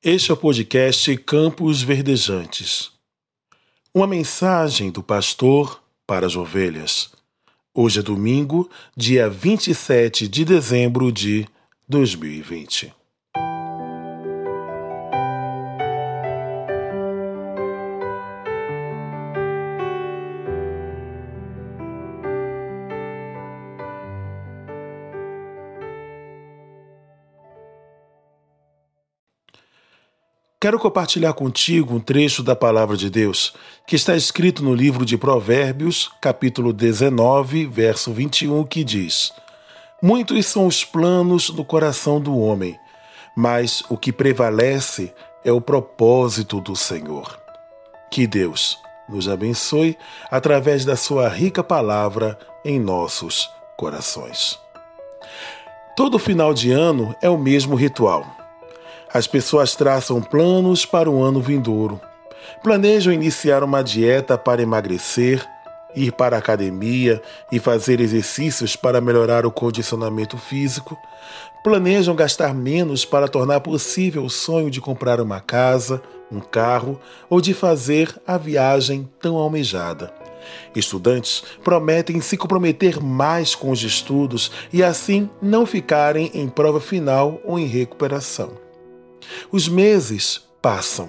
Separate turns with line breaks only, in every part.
Este é o podcast Campos Verdejantes. Uma mensagem do pastor para as ovelhas. Hoje é domingo, dia 27 de dezembro de 2020. Quero compartilhar contigo um trecho da palavra de Deus que está escrito no livro de Provérbios, capítulo 19, verso 21, que diz: Muitos são os planos do coração do homem, mas o que prevalece é o propósito do Senhor. Que Deus nos abençoe através da sua rica palavra em nossos corações. Todo final de ano é o mesmo ritual as pessoas traçam planos para o ano vindouro. Planejam iniciar uma dieta para emagrecer, ir para a academia e fazer exercícios para melhorar o condicionamento físico. Planejam gastar menos para tornar possível o sonho de comprar uma casa, um carro ou de fazer a viagem tão almejada. Estudantes prometem se comprometer mais com os estudos e assim não ficarem em prova final ou em recuperação. Os meses passam,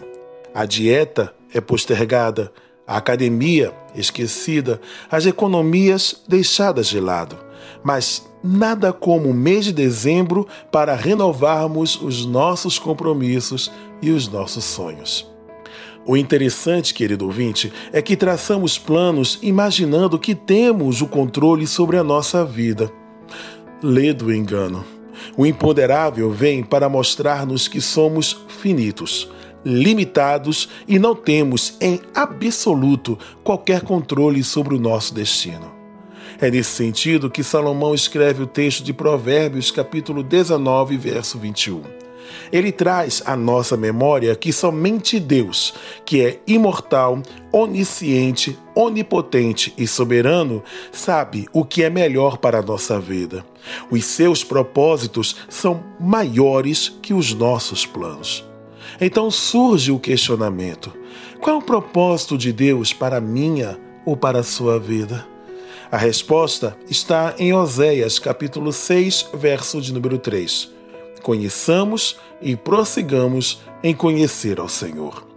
a dieta é postergada, a academia esquecida, as economias deixadas de lado. Mas nada como o mês de dezembro para renovarmos os nossos compromissos e os nossos sonhos. O interessante, querido ouvinte, é que traçamos planos imaginando que temos o controle sobre a nossa vida. Lê do engano. O imponderável vem para mostrar-nos que somos finitos, limitados e não temos em absoluto qualquer controle sobre o nosso destino. É nesse sentido que Salomão escreve o texto de Provérbios, capítulo 19, verso 21 ele traz à nossa memória que somente Deus, que é imortal, onisciente, onipotente e soberano, sabe o que é melhor para a nossa vida. Os seus propósitos são maiores que os nossos planos. Então surge o questionamento: qual é o propósito de Deus para a minha ou para a sua vida? A resposta está em Oséias, capítulo 6, verso de número 3 conheçamos e prossigamos em conhecer ao Senhor.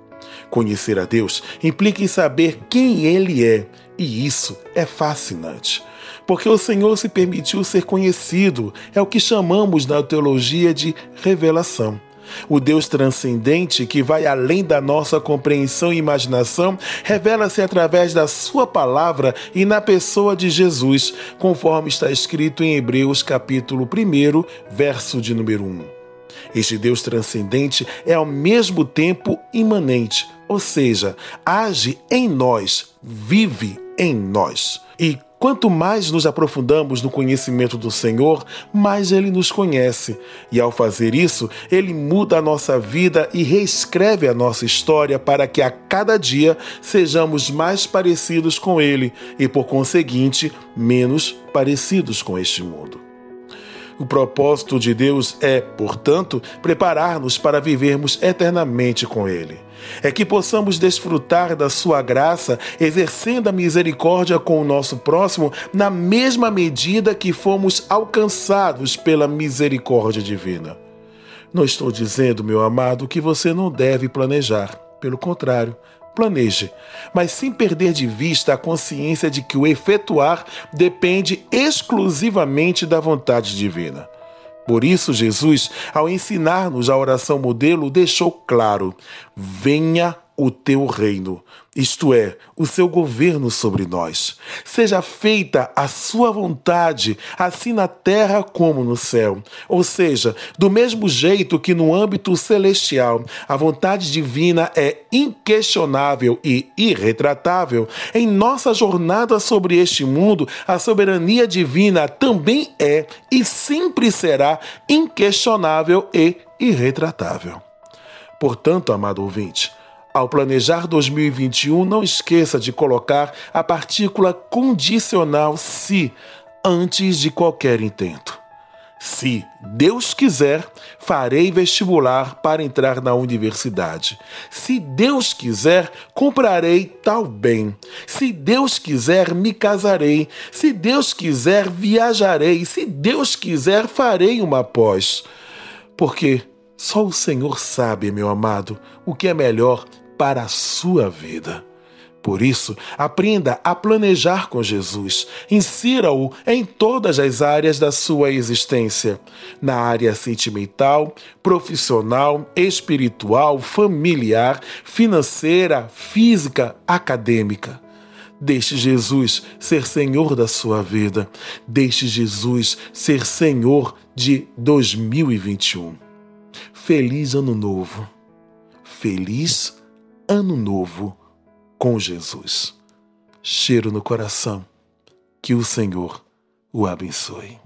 Conhecer a Deus implica em saber quem Ele é, e isso é fascinante. Porque o Senhor se permitiu ser conhecido, é o que chamamos na teologia de revelação. O Deus transcendente, que vai além da nossa compreensão e imaginação, revela-se através da Sua palavra e na pessoa de Jesus, conforme está escrito em Hebreus capítulo 1, verso de número 1. Este Deus transcendente é ao mesmo tempo imanente, ou seja, age em nós, vive em nós. E Quanto mais nos aprofundamos no conhecimento do Senhor, mais Ele nos conhece. E ao fazer isso, Ele muda a nossa vida e reescreve a nossa história para que a cada dia sejamos mais parecidos com Ele e, por conseguinte, menos parecidos com este mundo. O propósito de Deus é, portanto, preparar-nos para vivermos eternamente com Ele. É que possamos desfrutar da Sua graça, exercendo a misericórdia com o nosso próximo, na mesma medida que fomos alcançados pela misericórdia divina. Não estou dizendo, meu amado, que você não deve planejar. Pelo contrário, planeje, mas sem perder de vista a consciência de que o efetuar depende exclusivamente da vontade divina. Por isso, Jesus, ao ensinar-nos a oração modelo, deixou claro: venha o teu reino, isto é, o seu governo sobre nós. Seja feita a sua vontade, assim na terra como no céu. Ou seja, do mesmo jeito que no âmbito celestial a vontade divina é inquestionável e irretratável, em nossa jornada sobre este mundo, a soberania divina também é e sempre será inquestionável e irretratável. Portanto, amado ouvinte, ao planejar 2021, não esqueça de colocar a partícula condicional se antes de qualquer intento. Se Deus quiser, farei vestibular para entrar na universidade. Se Deus quiser, comprarei tal bem. Se Deus quiser, me casarei. Se Deus quiser, viajarei. Se Deus quiser, farei uma pós. Porque só o Senhor sabe, meu amado, o que é melhor para a sua vida. Por isso, aprenda a planejar com Jesus. Insira-o em todas as áreas da sua existência: na área sentimental, profissional, espiritual, familiar, financeira, física, acadêmica. Deixe Jesus ser Senhor da sua vida. Deixe Jesus ser Senhor de 2021. Feliz Ano Novo. Feliz Ano Novo com Jesus. Cheiro no coração. Que o Senhor o abençoe.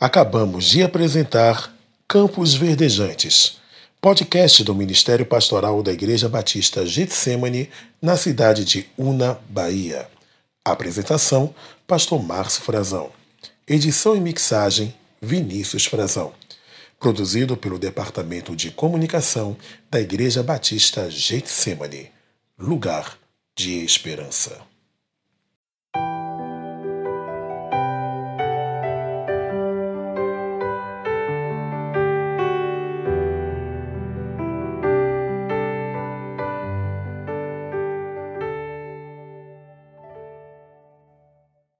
Acabamos de apresentar Campos Verdejantes, podcast do Ministério Pastoral da Igreja Batista Getsemane, na cidade de Una, Bahia. Apresentação: Pastor Márcio Frazão. Edição e mixagem: Vinícius Frazão. Produzido pelo Departamento de Comunicação da Igreja Batista Getsemane. Lugar de Esperança.